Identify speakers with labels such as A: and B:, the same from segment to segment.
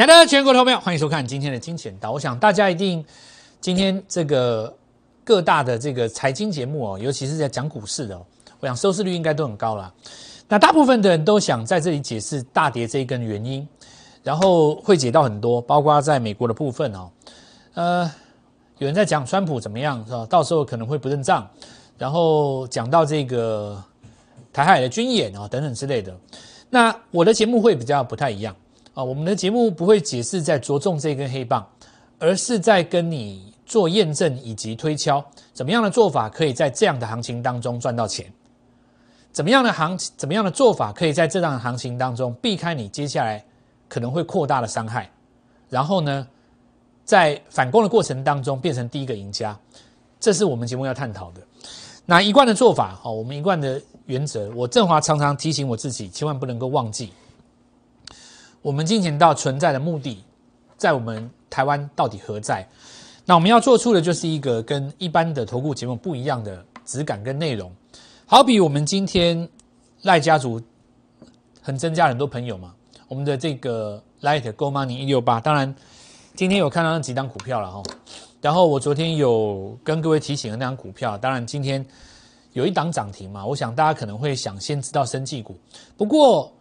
A: 亲爱的全国投票，欢迎收看今天的金钱岛。我想大家一定今天这个各大的这个财经节目哦，尤其是在讲股市的，我想收视率应该都很高了。那大部分的人都想在这里解释大跌这一根原因，然后会解到很多，包括在美国的部分哦，呃，有人在讲川普怎么样是吧？到时候可能会不认账，然后讲到这个台海的军演啊等等之类的。那我的节目会比较不太一样。我们的节目不会解释在着重这根黑棒，而是在跟你做验证以及推敲，怎么样的做法可以在这样的行情当中赚到钱？怎么样的行怎么样的做法可以在这样的行情当中避开你接下来可能会扩大的伤害？然后呢，在反攻的过程当中变成第一个赢家，这是我们节目要探讨的。那一贯的做法，哦，我们一贯的原则，我振华常常提醒我自己，千万不能够忘记。我们金钱道存在的目的，在我们台湾到底何在？那我们要做出的就是一个跟一般的投顾节目不一样的质感跟内容。好比我们今天赖家族很增加很多朋友嘛，我们的这个 Light Go Money 一六八，当然今天有看到那几张股票了哈。然后我昨天有跟各位提醒的那张股票，当然今天有一档涨停嘛，我想大家可能会想先知道生技股，不过。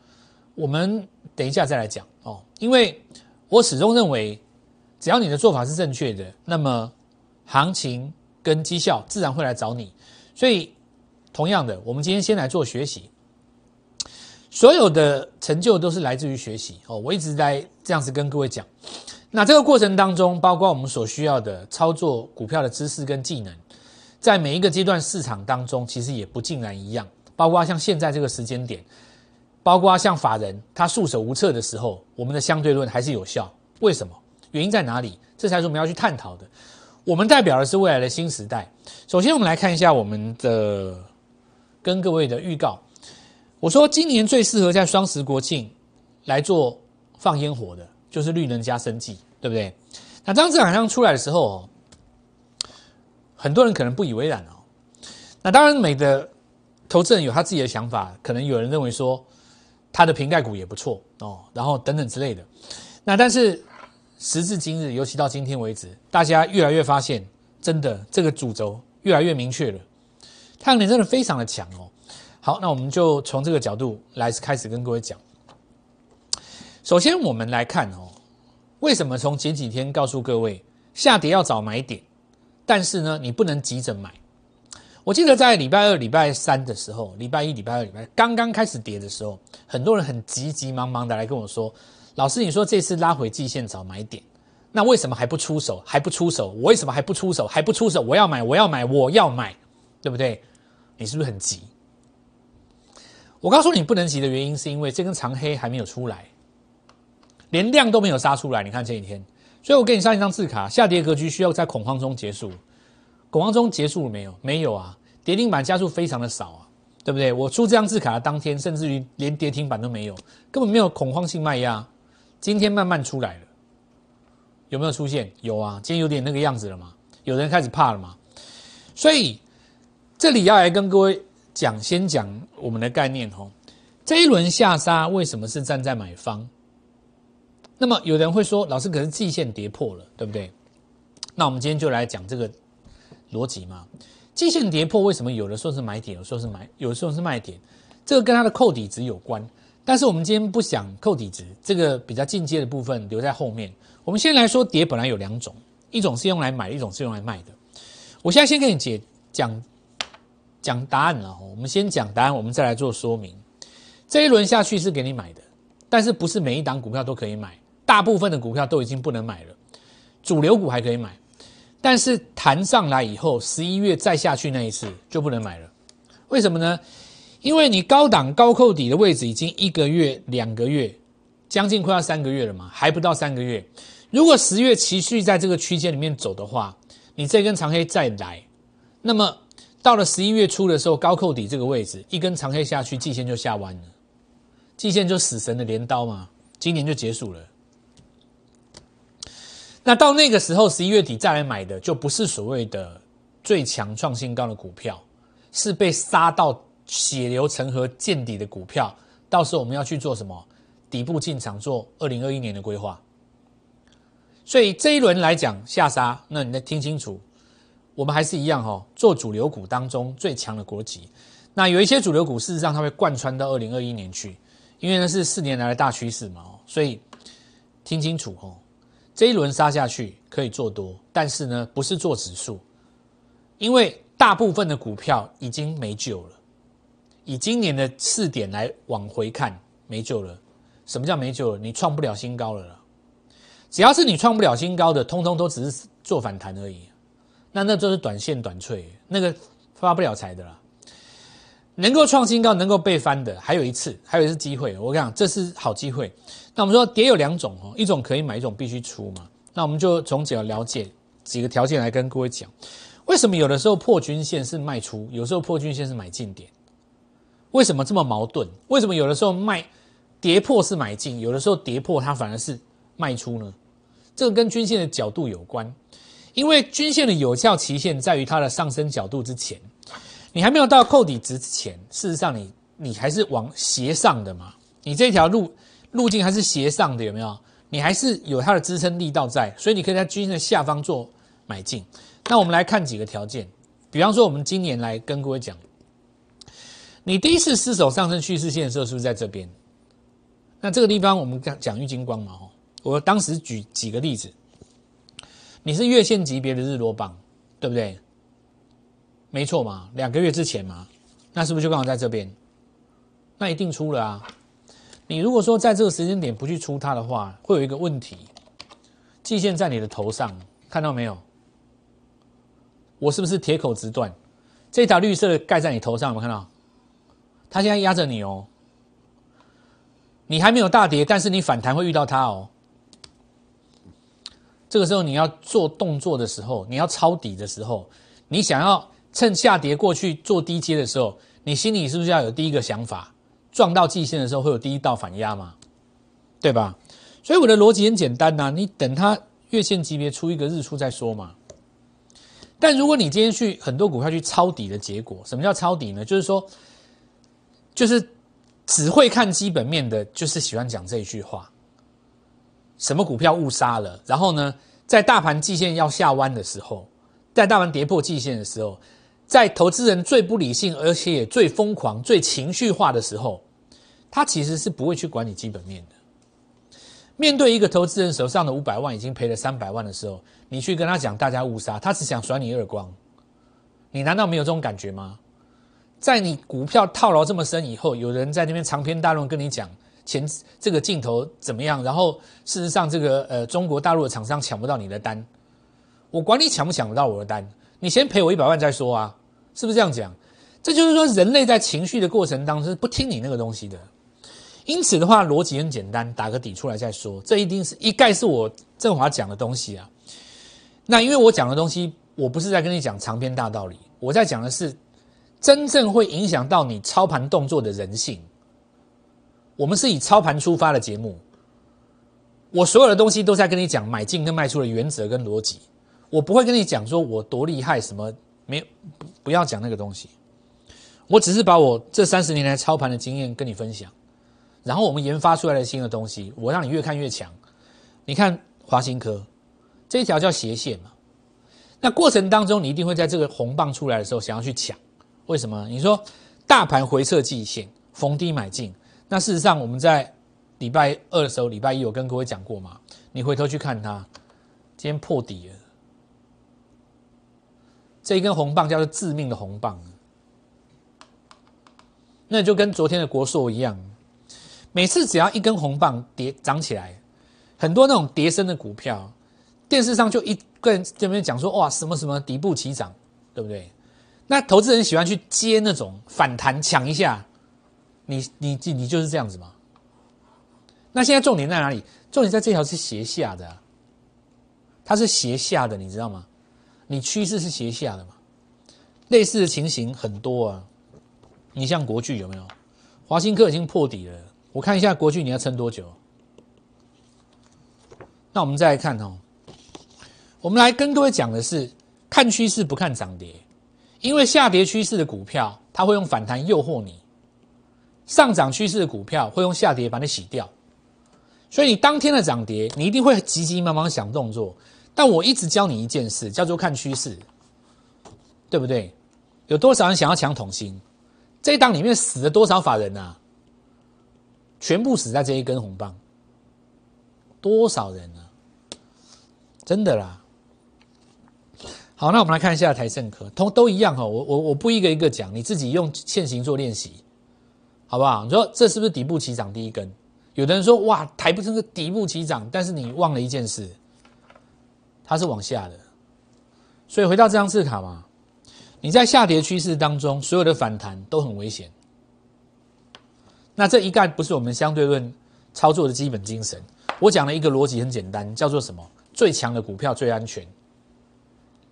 A: 我们等一下再来讲哦，因为我始终认为，只要你的做法是正确的，那么行情跟绩效自然会来找你。所以，同样的，我们今天先来做学习，所有的成就都是来自于学习哦。我一直在这样子跟各位讲，那这个过程当中，包括我们所需要的操作股票的知识跟技能，在每一个阶段市场当中，其实也不尽然一样，包括像现在这个时间点。包括像法人他束手无策的时候，我们的相对论还是有效。为什么？原因在哪里？这才是我们要去探讨的。我们代表的是未来的新时代。首先，我们来看一下我们的跟各位的预告。我说，今年最适合在双十国庆来做放烟火的，就是绿能加生计，对不对？那当这两项出来的时候，很多人可能不以为然哦。那当然，每个投资人有他自己的想法，可能有人认为说。它的瓶盖股也不错哦，然后等等之类的。那但是时至今日，尤其到今天为止，大家越来越发现，真的这个主轴越来越明确了。太阳能真的非常的强哦。好，那我们就从这个角度来开始跟各位讲。首先，我们来看哦，为什么从前几天告诉各位下跌要找买点，但是呢，你不能急着买。我记得在礼拜二、礼拜三的时候，礼拜一、礼拜二、礼拜刚刚开始跌的时候，很多人很急急忙忙的来跟我说：“老师，你说这次拉回季线找买点，那为什么还不出手？还不出手？我为什么还不出手？还不出手？我要买，我要买，我要买，对不对？你是不是很急？”我告诉你不能急的原因，是因为这根长黑还没有出来，连量都没有杀出来。你看这一天，所以我给你上一张字卡，下跌格局需要在恐慌中结束。恐慌中结束了没有？没有啊，跌停板加速非常的少啊，对不对？我出这张字卡的当天，甚至于连跌停板都没有，根本没有恐慌性卖压。今天慢慢出来了，有没有出现？有啊，今天有点那个样子了嘛？有人开始怕了嘛？所以这里要来跟各位讲，先讲我们的概念哦。这一轮下杀为什么是站在买方？那么有人会说，老师可是季线跌破了，对不对？那我们今天就来讲这个。逻辑嘛，季线跌破，为什么有的时候是买点，有时候是买，有的时候是卖点？这个跟它的扣底值有关。但是我们今天不想扣底值，这个比较进阶的部分留在后面。我们先来说跌，本来有两种，一种是用来买，一种是用来卖的。我现在先跟你解讲讲答案了。我们先讲答案，我们再来做说明。这一轮下去是给你买的，但是不是每一档股票都可以买，大部分的股票都已经不能买了，主流股还可以买。但是弹上来以后，十一月再下去那一次就不能买了，为什么呢？因为你高档高扣底的位置已经一个月、两个月，将近快要三个月了嘛，还不到三个月。如果十月持续在这个区间里面走的话，你这根长黑再来，那么到了十一月初的时候，高扣底这个位置一根长黑下去，季线就下弯了，季线就死神的镰刀嘛，今年就结束了。那到那个时候，十一月底再来买的，就不是所谓的最强创新高的股票，是被杀到血流成河见底的股票。到时候我们要去做什么？底部进场做二零二一年的规划，所以这一轮来讲下杀，那你得听清楚，我们还是一样哈，做主流股当中最强的国籍。那有一些主流股，事实上它会贯穿到二零二一年去，因为那是四年来的大趋势嘛，所以听清楚哦，这一轮杀下去可以做多，但是呢不是做指数，因为大部分的股票已经没救了。以今年的试点来往回看，没救了。什么叫没救了？你创不了新高了啦。只要是你创不了新高的，通通都只是做反弹而已。那那就是短线短脆，那个发不了财的啦。能够创新高、能够被翻的，还有一次，还有一次机会。我跟你讲这是好机会。那我们说跌有两种哦，一种可以买，一种必须出嘛。那我们就从几个了解几个条件来跟各位讲，为什么有的时候破均线是卖出，有时候破均线是买进点？为什么这么矛盾？为什么有的时候卖跌破是买进，有的时候跌破它反而是卖出呢？这个跟均线的角度有关，因为均线的有效期限在于它的上升角度之前，你还没有到扣底值之前，事实上你你还是往斜上的嘛，你这条路路径还是斜上的，有没有？你还是有它的支撑力道在，所以你可以在均线的下方做买进。那我们来看几个条件，比方说我们今年来跟各位讲，你第一次失守上升趋势线的时候，是不是在这边？那这个地方我们讲讲玉金光嘛，吼。我当时举几个例子，你是月线级别的日落棒，对不对？没错嘛，两个月之前嘛，那是不是就刚好在这边？那一定出了啊！你如果说在这个时间点不去出它的话，会有一个问题，季线在你的头上，看到没有？我是不是铁口直断？这条绿色的盖在你头上，有没有看到？它现在压着你哦，你还没有大跌，但是你反弹会遇到它哦。这个时候你要做动作的时候，你要抄底的时候，你想要趁下跌过去做低阶的时候，你心里是不是要有第一个想法？撞到季线的时候会有第一道反压嘛？对吧？所以我的逻辑很简单呐，你等它月线级别出一个日出再说嘛。但如果你今天去很多股票去抄底的结果，什么叫抄底呢？就是说，就是只会看基本面的，就是喜欢讲这一句话。什么股票误杀了？然后呢，在大盘季线要下弯的时候，在大盘跌破季线的时候，在投资人最不理性，而且也最疯狂、最情绪化的时候，他其实是不会去管你基本面的。面对一个投资人手上的五百万已经赔了三百万的时候，你去跟他讲大家误杀，他只想甩你耳光。你难道没有这种感觉吗？在你股票套牢这么深以后，有人在那边长篇大论跟你讲。前这个镜头怎么样？然后事实上，这个呃，中国大陆的厂商抢不到你的单，我管你抢不抢得到我的单，你先赔我一百万再说啊，是不是这样讲？这就是说，人类在情绪的过程当中是不听你那个东西的。因此的话，逻辑很简单，打个底出来再说。这一定是一概是我振华讲的东西啊。那因为我讲的东西，我不是在跟你讲长篇大道理，我在讲的是真正会影响到你操盘动作的人性。我们是以操盘出发的节目，我所有的东西都在跟你讲买进跟卖出的原则跟逻辑，我不会跟你讲说我多厉害什么，没不不要讲那个东西，我只是把我这三十年来操盘的经验跟你分享，然后我们研发出来的新的东西，我让你越看越强。你看华新科这一条叫斜线嘛，那过程当中你一定会在这个红棒出来的时候想要去抢，为什么？你说大盘回撤季线逢低买进。那事实上，我们在礼拜二的时候，礼拜一有跟各位讲过嘛？你回头去看它，今天破底了，这一根红棒叫做致命的红棒，那就跟昨天的国硕一样，每次只要一根红棒跌涨起来，很多那种跌升的股票，电视上就一个人这边讲说哇什么什么底部起涨，对不对？那投资人喜欢去接那种反弹抢一下。你你你你就是这样子吗？那现在重点在哪里？重点在这条是斜下的，它是斜下的，你知道吗？你趋势是斜下的嘛？类似的情形很多啊。你像国巨有没有？华兴科已经破底了，我看一下国巨你要撑多久？那我们再来看哦，我们来跟各位讲的是看趋势不看涨跌，因为下跌趋势的股票，它会用反弹诱惑你。上涨趋势的股票会用下跌把你洗掉，所以你当天的涨跌，你一定会急急忙忙想动作。但我一直教你一件事，叫做看趋势，对不对？有多少人想要抢统芯？这一档里面死了多少法人啊？全部死在这一根红棒，多少人啊？真的啦。好，那我们来看一下台盛科，同都一样哈。我我我不一个一个讲，你自己用现行做练习，好不好？你说这是不是底部起涨第一根？有的人说哇，台不是底部起涨，但是你忘了一件事，它是往下的。所以回到这张字卡嘛，你在下跌趋势当中，所有的反弹都很危险。那这一概不是我们相对论操作的基本精神。我讲了一个逻辑很简单，叫做什么？最强的股票最安全。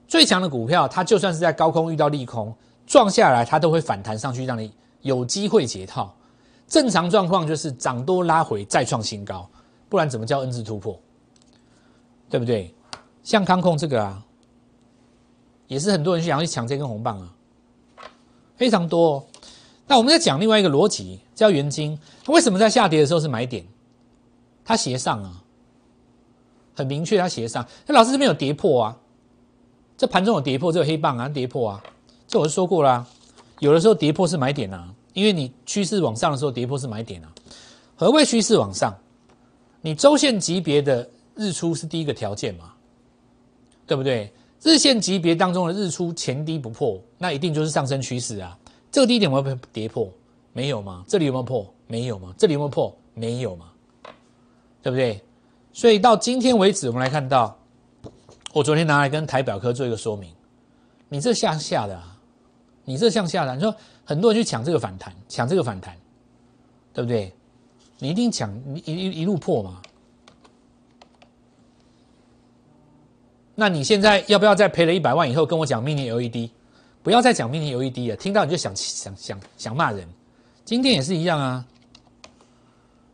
A: 最强的股票，它就算是在高空遇到利空撞下来，它都会反弹上去，让你有机会解套。正常状况就是涨多拉回再创新高，不然怎么叫 N 字突破？对不对？像康控这个啊，也是很多人想要去抢这根红棒啊，非常多。那我们在讲另外一个逻辑，叫元金，它为什么在下跌的时候是买点？它斜上啊，很明确，它斜上。那老师这边有跌破啊，这盘中有跌破，这个黑棒啊跌破啊，这我就说过啦，有的时候跌破是买点啊。因为你趋势往上的时候，跌破是买点啊。何谓趋势往上？你周线级别的日出是第一个条件嘛？对不对？日线级别当中的日出前低不破，那一定就是上升趋势啊。这个低点有没有跌破？没有吗？这里有没有破？没有吗？这里有没有破？没有吗？对不对？所以到今天为止，我们来看到，我昨天拿来跟台表科做一个说明，你这向下的啊。你这向下的，你说很多人去抢这个反弹，抢这个反弹，对不对？你一定抢，你一一一路破嘛？那你现在要不要再赔了一百万以后跟我讲 mini LED？不要再讲 mini LED 了，听到你就想想想想骂人。今天也是一样啊。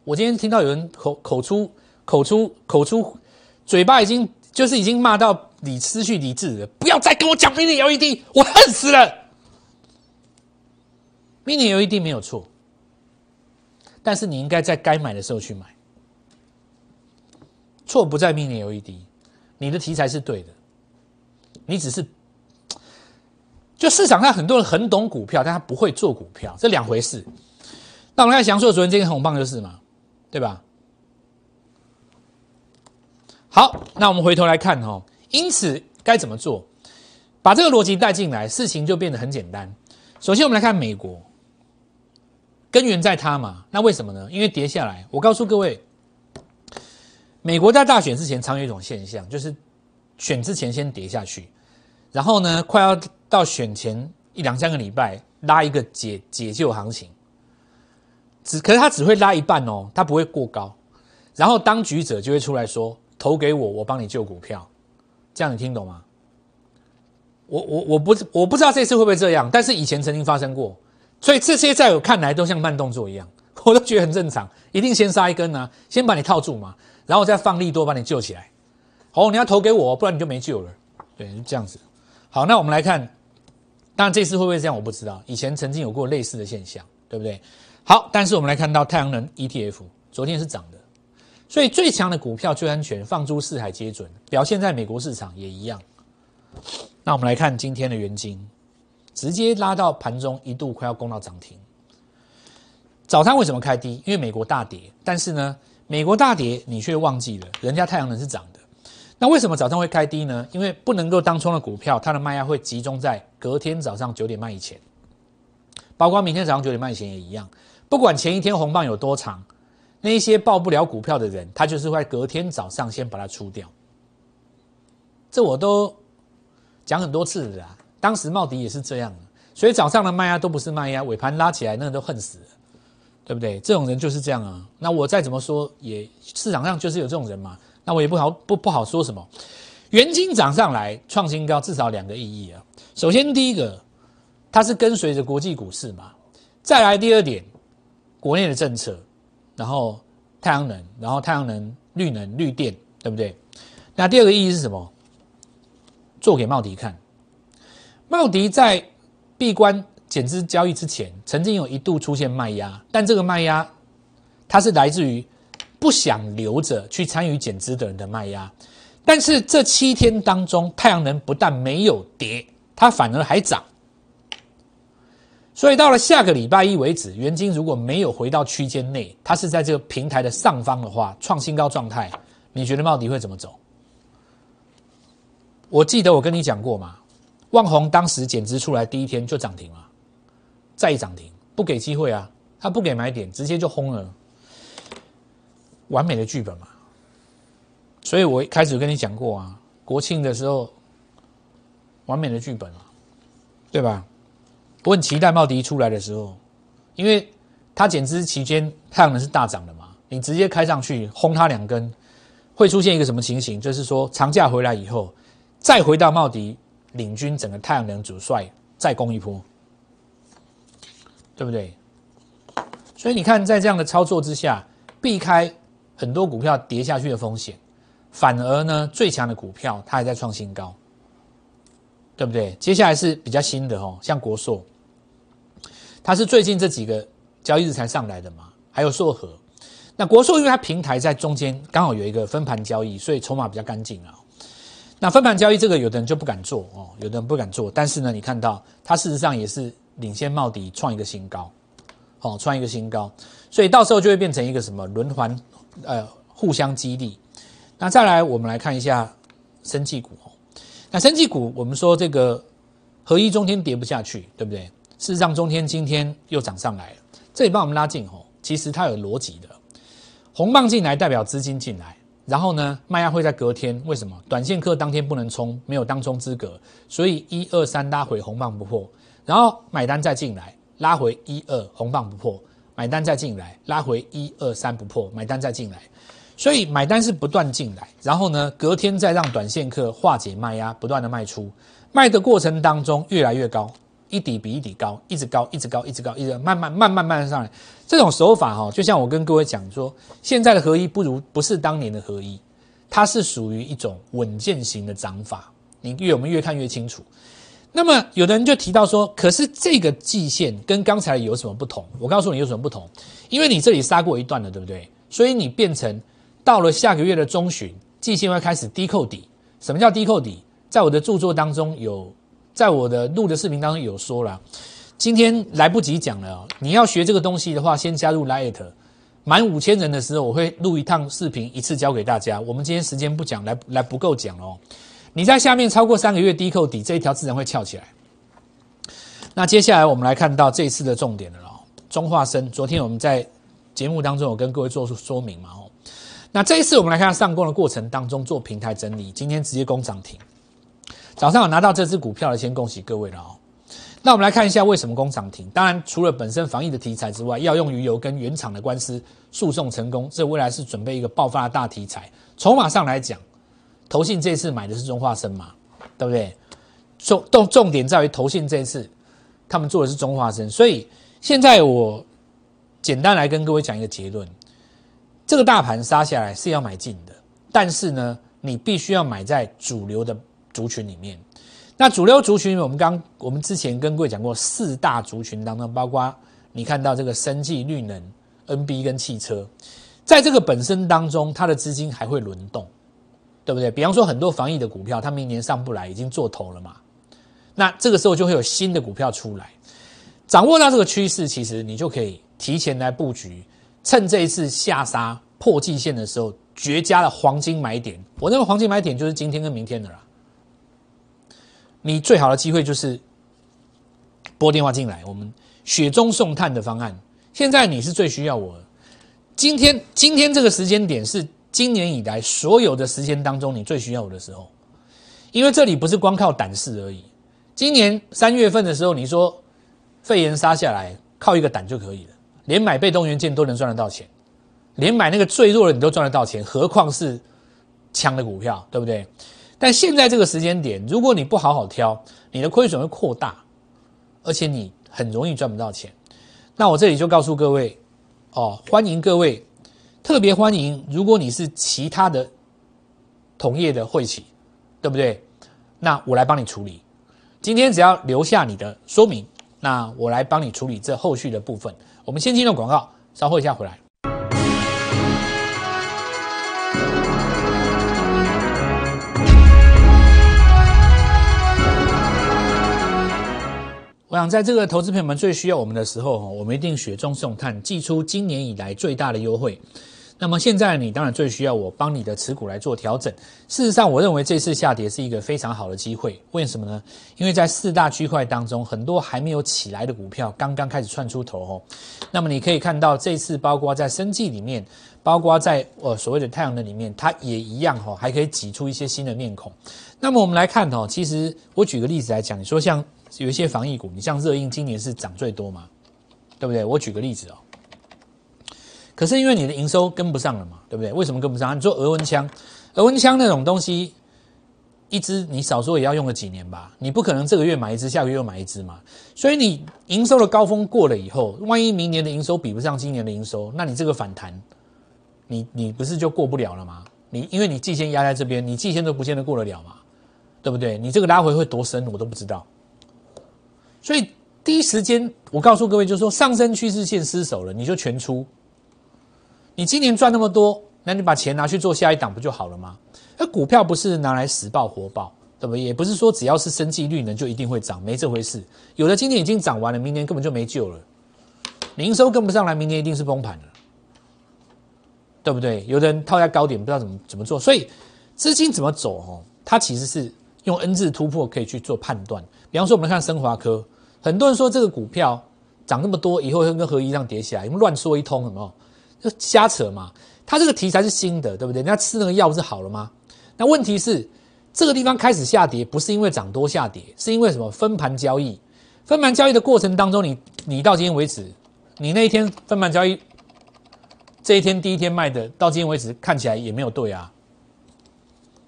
A: 我今天听到有人口口出口出口出，嘴巴已经就是已经骂到理失去理智了。不要再跟我讲 mini LED，我恨死了。mini LED 没有错，但是你应该在该买的时候去买。错不在 mini LED，你的题材是对的，你只是就市场上很多人很懂股票，但他不会做股票，这两回事。那我们看祥硕昨天这根红棒就是嘛，对吧？好，那我们回头来看哦，因此该怎么做？把这个逻辑带进来，事情就变得很简单。首先，我们来看美国。根源在它嘛？那为什么呢？因为跌下来。我告诉各位，美国在大选之前常有一种现象，就是选之前先跌下去，然后呢，快要到选前一两三个礼拜拉一个解解救行情，只可是它只会拉一半哦，它不会过高，然后当局者就会出来说投给我，我帮你救股票，这样你听懂吗？我我我不我不知道这次会不会这样，但是以前曾经发生过。所以这些在我看来都像慢动作一样，我都觉得很正常。一定先杀一根呢，先把你套住嘛，然后再放利多把你救起来。好，你要投给我，不然你就没救了。对，就这样子。好，那我们来看，当然这次会不会这样我不知道。以前曾经有过类似的现象，对不对？好，但是我们来看到太阳能 ETF 昨天是涨的，所以最强的股票最安全，放诸四海皆准。表现在美国市场也一样。那我们来看今天的元金。直接拉到盘中一度快要攻到涨停。早餐为什么开低？因为美国大跌，但是呢，美国大跌你却忘记了，人家太阳能是涨的。那为什么早上会开低呢？因为不能够当冲的股票，它的卖压会集中在隔天早上九点半以前，包括明天早上九点半以前也一样。不管前一天红棒有多长，那一些报不了股票的人，他就是会隔天早上先把它出掉。这我都讲很多次了啦。当时茂迪也是这样，所以早上的卖压都不是卖压，尾盘拉起来那都恨死了，对不对？这种人就是这样啊。那我再怎么说，也市场上就是有这种人嘛。那我也不好不不好说什么。元金涨上来创新高，至少两个意义啊。首先第一个，它是跟随着国际股市嘛。再来第二点，国内的政策，然后太阳能，然后太阳能、绿能、绿电，对不对？那第二个意义是什么？做给茂迪看。茂迪在闭关减资交易之前，曾经有一度出现卖压，但这个卖压它是来自于不想留着去参与减资的人的卖压。但是这七天当中，太阳能不但没有跌，它反而还涨。所以到了下个礼拜一为止，元金如果没有回到区间内，它是在这个平台的上方的话，创新高状态，你觉得茂迪会怎么走？我记得我跟你讲过嘛，万宏当时减资出来第一天就涨停了，再一涨停，不给机会啊，他不给买点，直接就轰了，完美的剧本嘛。所以我一开始跟你讲过啊，国庆的时候，完美的剧本啊，对吧？我很期待茂迪出来的时候，因为它减资期间太阳能是大涨的嘛，你直接开上去轰它两根，会出现一个什么情形？就是说长假回来以后，再回到茂迪领军整个太阳能主帅再攻一波，对不对？所以你看，在这样的操作之下，避开很多股票跌下去的风险。反而呢，最强的股票它还在创新高，对不对？接下来是比较新的哦，像国硕，它是最近这几个交易日才上来的嘛，还有硕和。那国硕因为它平台在中间，刚好有一个分盘交易，所以筹码比较干净啊。那分盘交易这个，有的人就不敢做哦，有的人不敢做。但是呢，你看到它事实上也是领先茂迪创一个新高，哦，创一个新高，所以到时候就会变成一个什么轮环，呃，互相激励。那再来，我们来看一下生技股。那生技股，我们说这个合一中天跌不下去，对不对？事实上，中天今天又涨上来了，这里帮我们拉近哦。其实它有逻辑的，红棒进来代表资金进来，然后呢，卖压会在隔天。为什么？短线客当天不能冲，没有当冲资格，所以一二三拉回红棒不破，然后买单再进来，拉回一二红棒不破，买单再进来，拉回一二三不破，买单再进来。所以买单是不断进来，然后呢，隔天再让短线客化解卖压，不断的卖出，卖的过程当中越来越高，一底比一底高，一直高，一直高，一直高，一直慢慢慢慢慢上来。这种手法哈，就像我跟各位讲说，现在的合一不如不是当年的合一，它是属于一种稳健型的涨法。你越我们越看越清楚。那么有的人就提到说，可是这个季线跟刚才有什么不同？我告诉你有什么不同，因为你这里杀过一段了，对不对？所以你变成。到了下个月的中旬，季线会开始低扣底。什么叫低扣底？在我的著作当中有，在我的录的视频当中有说了。今天来不及讲了。你要学这个东西的话，先加入 Light，满五千人的时候，我会录一趟视频，一次教给大家。我们今天时间不讲，来来不够讲哦。你在下面超过三个月低扣底，这一条自然会翘起来。那接下来我们来看到这一次的重点了哦。中化生，昨天我们在节目当中有跟各位做出说明嘛哦。那这一次，我们来看上攻的过程当中做平台整理，今天直接攻涨停。早上有拿到这支股票的，先恭喜各位了哦。那我们来看一下为什么攻涨停。当然，除了本身防疫的题材之外，要用鱼油跟原厂的官司诉讼成功，这未来是准备一个爆发的大题材。筹码上来讲，投信这次买的是中化生嘛，对不对？重重重点在于投信这次他们做的是中化生，所以现在我简单来跟各位讲一个结论。这个大盘杀下来是要买进的，但是呢，你必须要买在主流的族群里面。那主流族群，我们刚我们之前跟各位讲过，四大族群当中，包括你看到这个生技、绿能、NB 跟汽车，在这个本身当中，它的资金还会轮动，对不对？比方说很多防疫的股票，它明年上不来，已经做头了嘛。那这个时候就会有新的股票出来，掌握到这个趋势，其实你就可以提前来布局。趁这一次下杀破季线的时候，绝佳的黄金买点。我认为黄金买点就是今天跟明天的啦。你最好的机会就是拨电话进来，我们雪中送炭的方案。现在你是最需要我。今天今天这个时间点是今年以来所有的时间当中你最需要我的时候，因为这里不是光靠胆识而已。今年三月份的时候，你说肺炎杀下来，靠一个胆就可以了。连买被动元件都能赚得到钱，连买那个最弱的你都赚得到钱，何况是强的股票，对不对？但现在这个时间点，如果你不好好挑，你的亏损会扩大，而且你很容易赚不到钱。那我这里就告诉各位，哦，欢迎各位，特别欢迎如果你是其他的同业的会企对不对？那我来帮你处理。今天只要留下你的说明那我来帮你处理这后续的部分。我们先进入广告稍后一下回来。我想在这个投资朋友们最需要我们的时候我们一定雪中送炭寄出今年以来最大的优惠。那么现在你当然最需要我帮你的持股来做调整。事实上，我认为这次下跌是一个非常好的机会。为什么呢？因为在四大区块当中，很多还没有起来的股票刚刚开始窜出头哦。那么你可以看到，这次包括在生技里面，包括在呃所谓的太阳能里面，它也一样哈，还可以挤出一些新的面孔。那么我们来看哦，其实我举个例子来讲，你说像有一些防疫股，你像热映今年是涨最多嘛，对不对？我举个例子哦。可是因为你的营收跟不上了嘛，对不对？为什么跟不上？你做额温枪，额温枪那种东西，一支你少说也要用个几年吧？你不可能这个月买一支，下个月又买一支嘛。所以你营收的高峰过了以后，万一明年的营收比不上今年的营收，那你这个反弹，你你不是就过不了了吗？你因为你季线压在这边，你季线都不见得过得了嘛，对不对？你这个拉回会多深，我都不知道。所以第一时间我告诉各位，就是说上升趋势线失守了，你就全出。你今年赚那么多，那你把钱拿去做下一档不就好了吗？那股票不是拿来死爆活爆，对不对？也不是说只要是生计率能就一定会涨，没这回事。有的今年已经涨完了，明年根本就没救了。营收跟不上来，明年一定是崩盘了，对不对？有的人套在高点，不知道怎么怎么做，所以资金怎么走哦？它其实是用 N 字突破可以去做判断。比方说，我们看升华科，很多人说这个股票涨那么多，以后会跟合一样跌起来，因为乱说一通，什么？就瞎扯嘛，它这个题材是新的，对不对？人家吃那个药不是好了吗？那问题是这个地方开始下跌，不是因为涨多下跌，是因为什么？分盘交易，分盘交易的过程当中，你你到今天为止，你那一天分盘交易这一天第一天卖的，到今天为止看起来也没有对啊，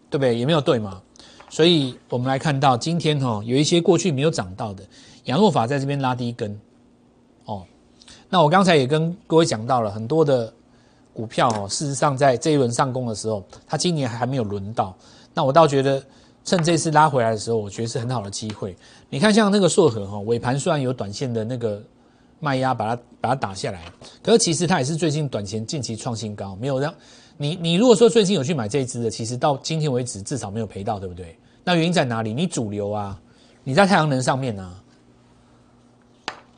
A: 对不对？也没有对嘛。所以我们来看到今天哈，有一些过去没有涨到的，羊肉法在这边拉低一根。那我刚才也跟各位讲到了很多的股票哦，事实上在这一轮上攻的时候，它今年还没有轮到。那我倒觉得趁这次拉回来的时候，我觉得是很好的机会。你看像那个硕和哈，尾盘虽然有短线的那个卖压把它把它打下来，可是其实它也是最近短线近期创新高，没有让你你如果说最近有去买这一支的，其实到今天为止至少没有赔到，对不对？那原因在哪里？你主流啊，你在太阳能上面啊，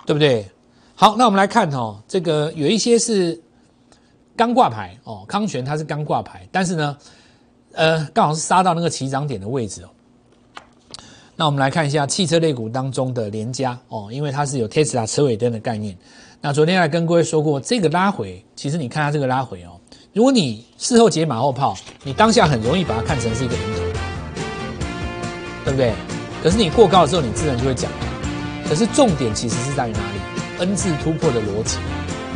A: 对不对？好，那我们来看哦，这个有一些是刚挂牌哦，康泉它是刚挂牌，但是呢，呃，刚好是杀到那个起涨点的位置哦。那我们来看一下汽车类股当中的联家哦，因为它是有 Tesla 车尾灯的概念。那昨天还跟各位说过，这个拉回，其实你看它这个拉回哦，如果你事后解马后炮，你当下很容易把它看成是一个零头，对不对？可是你过高的时候，你自然就会讲。可是重点其实是在于哪里？N 字突破的逻辑，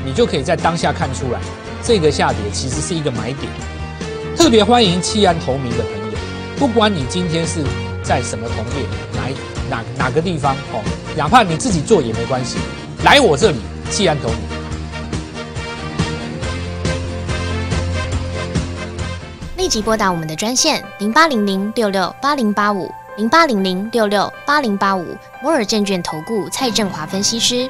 A: 你就可以在当下看出来，这个下跌其实是一个买点。特别欢迎弃暗投明的朋友，不管你今天是在什么同业，哪哪哪个地方哦，哪怕你自己做也没关系，来我这里弃暗投明。
B: 立即拨打我们的专线零八零零六六八零八五零八零零六六八零八五摩尔证券投顾蔡振华分析师。